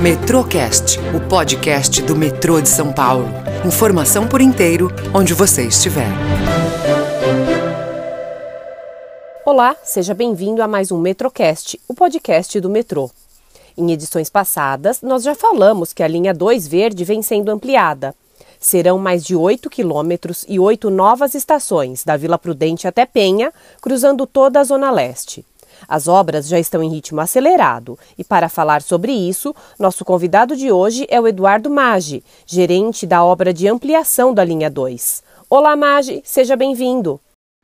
Metrocast, o podcast do metrô de São Paulo. Informação por inteiro, onde você estiver. Olá, seja bem-vindo a mais um Metrocast, o podcast do metrô. Em edições passadas, nós já falamos que a linha 2 verde vem sendo ampliada. Serão mais de 8 quilômetros e oito novas estações, da Vila Prudente até Penha, cruzando toda a Zona Leste. As obras já estão em ritmo acelerado e, para falar sobre isso, nosso convidado de hoje é o Eduardo Maggi, gerente da obra de ampliação da linha 2. Olá, Maggi, seja bem-vindo.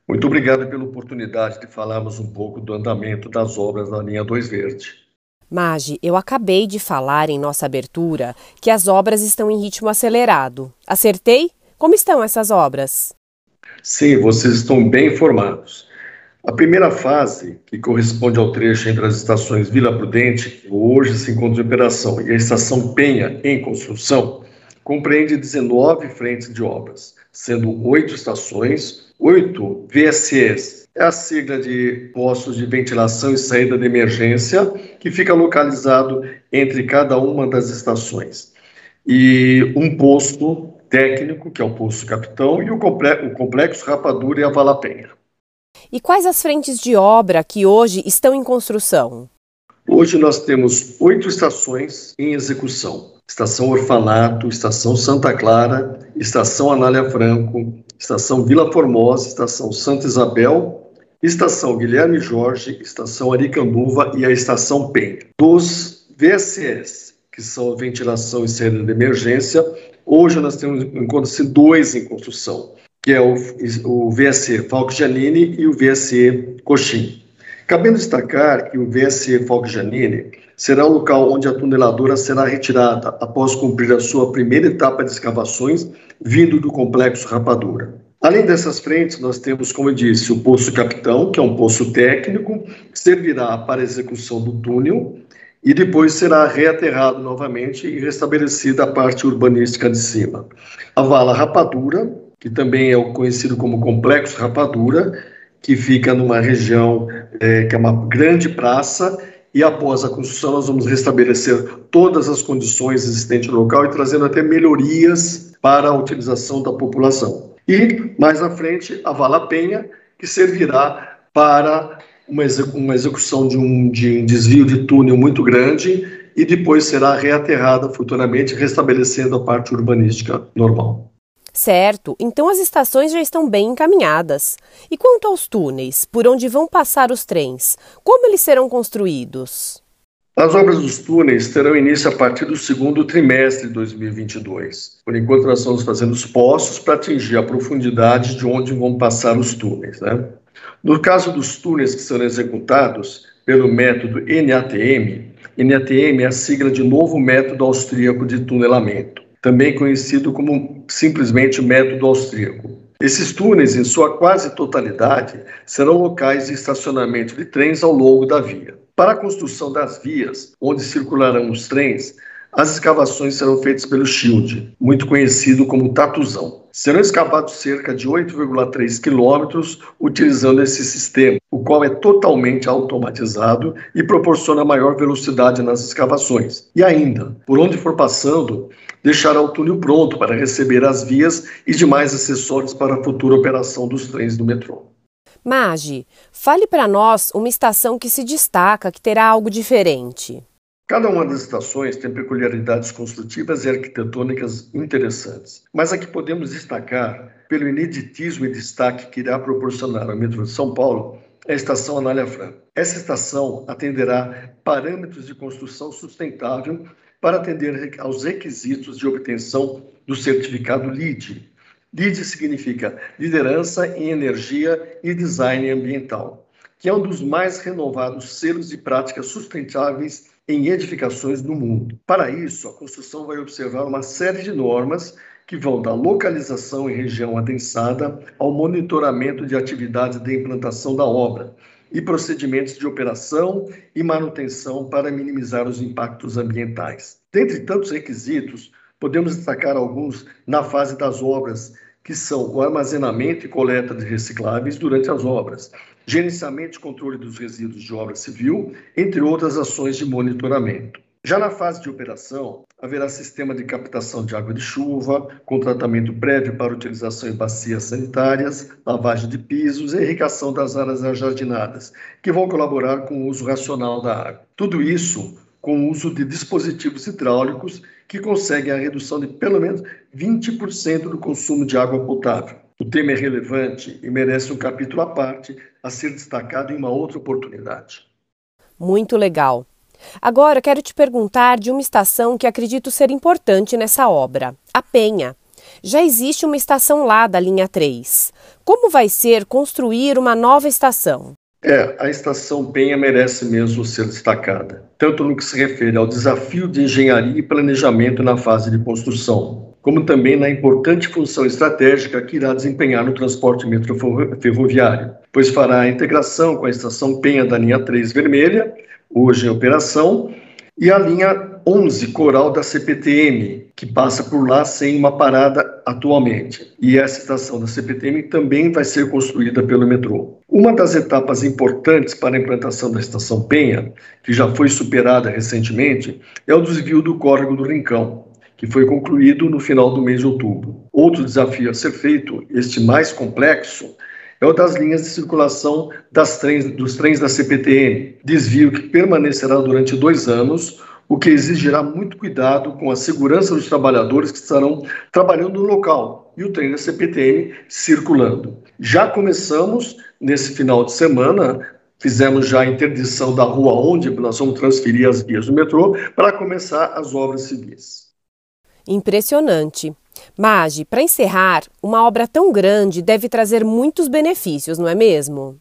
Muito obrigado pela oportunidade de falarmos um pouco do andamento das obras da linha 2 Verde. Magi, eu acabei de falar em nossa abertura que as obras estão em ritmo acelerado. Acertei? Como estão essas obras? Sim, vocês estão bem informados. A primeira fase, que corresponde ao trecho entre as estações Vila Prudente, que hoje se encontra em operação, e a estação Penha, em construção, compreende 19 frentes de obras, sendo oito estações, oito VSEs, é a sigla de postos de ventilação e saída de emergência, que fica localizado entre cada uma das estações. E um posto técnico, que é o posto capitão, e o complexo Rapadura e a Vala Penha. E quais as frentes de obra que hoje estão em construção? Hoje nós temos oito estações em execução: Estação Orfanato, Estação Santa Clara, Estação Anália Franco, Estação Vila Formosa, Estação Santa Isabel, Estação Guilherme Jorge, Estação Aricanduva e a Estação PEN. Dos VSS, que são a ventilação e saída de emergência, hoje nós temos encontram-se dois em construção que é o, o VSE Falco Janine e o VSE Coxim. Cabendo destacar que o VSE Falco Janine será o local onde a tuneladora será retirada após cumprir a sua primeira etapa de escavações vindo do complexo Rapadura. Além dessas frentes, nós temos, como eu disse, o Poço Capitão, que é um poço técnico, que servirá para a execução do túnel e depois será reaterrado novamente e restabelecida a parte urbanística de cima. A vala Rapadura, que também é o conhecido como Complexo Rapadura, que fica numa região é, que é uma grande praça, e após a construção nós vamos restabelecer todas as condições existentes no local e trazendo até melhorias para a utilização da população. E, mais à frente, a Vala Penha, que servirá para uma, execução de um, de um desvio de túnel muito grande e depois será reaterrada futuramente, restabelecendo a parte urbanística normal. Certo, então as estações já estão bem encaminhadas. E quanto aos túneis, por onde vão passar os trens, como eles serão construídos? As obras dos túneis terão início a partir do segundo trimestre de 2022. Por enquanto, nós estamos fazendo os poços para atingir a profundidade de onde vão passar os túneis. Né? No caso dos túneis que serão executados pelo método NATM, NATM é a sigla de Novo Método Austríaco de Tunelamento também conhecido como simplesmente método austríaco. Esses túneis, em sua quase totalidade, serão locais de estacionamento de trens ao longo da via. Para a construção das vias onde circularão os trens, as escavações serão feitas pelo Shield, muito conhecido como Tatuzão. Serão escavados cerca de 8,3 quilômetros utilizando esse sistema, o qual é totalmente automatizado e proporciona maior velocidade nas escavações. E ainda, por onde for passando, deixará o túnel pronto para receber as vias e demais acessórios para a futura operação dos trens do metrô. Magi, fale para nós uma estação que se destaca, que terá algo diferente. Cada uma das estações tem peculiaridades construtivas e arquitetônicas interessantes, mas a que podemos destacar, pelo ineditismo e destaque que irá proporcionar ao metrô de São Paulo, é a estação Anália Franco. Essa estação atenderá parâmetros de construção sustentável para atender aos requisitos de obtenção do certificado LEED. LEED significa Liderança em Energia e Design Ambiental, que é um dos mais renovados selos de práticas sustentáveis em edificações no mundo. Para isso, a construção vai observar uma série de normas que vão da localização em região adensada ao monitoramento de atividades de implantação da obra e procedimentos de operação e manutenção para minimizar os impactos ambientais. Dentre tantos requisitos, podemos destacar alguns na fase das obras, que são o armazenamento e coleta de recicláveis durante as obras, gerenciamento e controle dos resíduos de obra civil, entre outras ações de monitoramento. Já na fase de operação, haverá sistema de captação de água de chuva, com tratamento prévio para utilização em bacias sanitárias, lavagem de pisos e irrigação das áreas ajardinadas, que vão colaborar com o uso racional da água. Tudo isso com o uso de dispositivos hidráulicos que conseguem a redução de pelo menos 20% do consumo de água potável. O tema é relevante e merece um capítulo à parte a ser destacado em uma outra oportunidade. Muito legal. Agora quero te perguntar de uma estação que acredito ser importante nessa obra, a Penha. Já existe uma estação lá da linha 3. Como vai ser construir uma nova estação? É, a estação Penha merece mesmo ser destacada, tanto no que se refere ao desafio de engenharia e planejamento na fase de construção, como também na importante função estratégica que irá desempenhar no transporte metroferroviário, pois fará a integração com a estação Penha da linha 3 vermelha hoje em operação, e a linha 11 Coral da CPTM, que passa por lá sem uma parada atualmente. E essa estação da CPTM também vai ser construída pelo metrô. Uma das etapas importantes para a implantação da estação Penha, que já foi superada recentemente, é o desvio do córrego do Rincão, que foi concluído no final do mês de outubro. Outro desafio a ser feito, este mais complexo, é o das linhas de circulação das trens, dos trens da CPTM, desvio que permanecerá durante dois anos, o que exigirá muito cuidado com a segurança dos trabalhadores que estarão trabalhando no local e o trem da CPTM circulando. Já começamos nesse final de semana Fizemos já a interdição da rua onde nós vamos transferir as vias do metrô para começar as obras civis. Impressionante. Magi, para encerrar, uma obra tão grande deve trazer muitos benefícios, não é mesmo?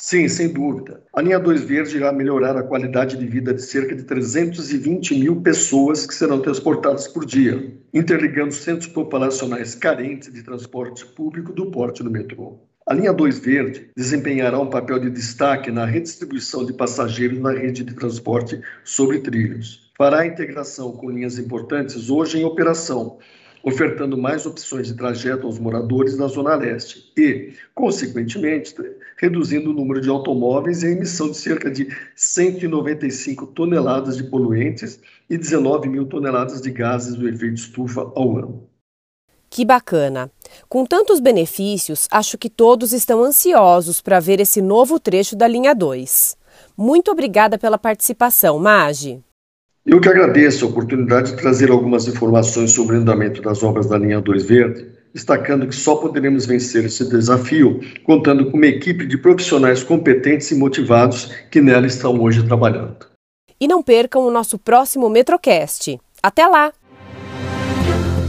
Sim, sem dúvida. A linha 2 Verde irá melhorar a qualidade de vida de cerca de 320 mil pessoas que serão transportadas por dia, interligando centros populacionais carentes de transporte público do porte do metrô. A linha 2 Verde desempenhará um papel de destaque na redistribuição de passageiros na rede de transporte sobre trilhos. Fará a integração com linhas importantes hoje em operação, ofertando mais opções de trajeto aos moradores da Zona Leste e, consequentemente, reduzindo o número de automóveis e a emissão de cerca de 195 toneladas de poluentes e 19 mil toneladas de gases do efeito estufa ao ano. Que bacana! Com tantos benefícios, acho que todos estão ansiosos para ver esse novo trecho da linha 2. Muito obrigada pela participação, Magi. Eu que agradeço a oportunidade de trazer algumas informações sobre o andamento das obras da linha 2 Verde, destacando que só poderemos vencer esse desafio contando com uma equipe de profissionais competentes e motivados que nela estão hoje trabalhando. E não percam o nosso próximo Metrocast. Até lá!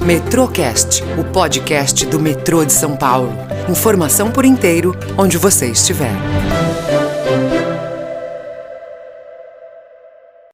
Metrocast, o podcast do metrô de São Paulo. Informação por inteiro, onde você estiver.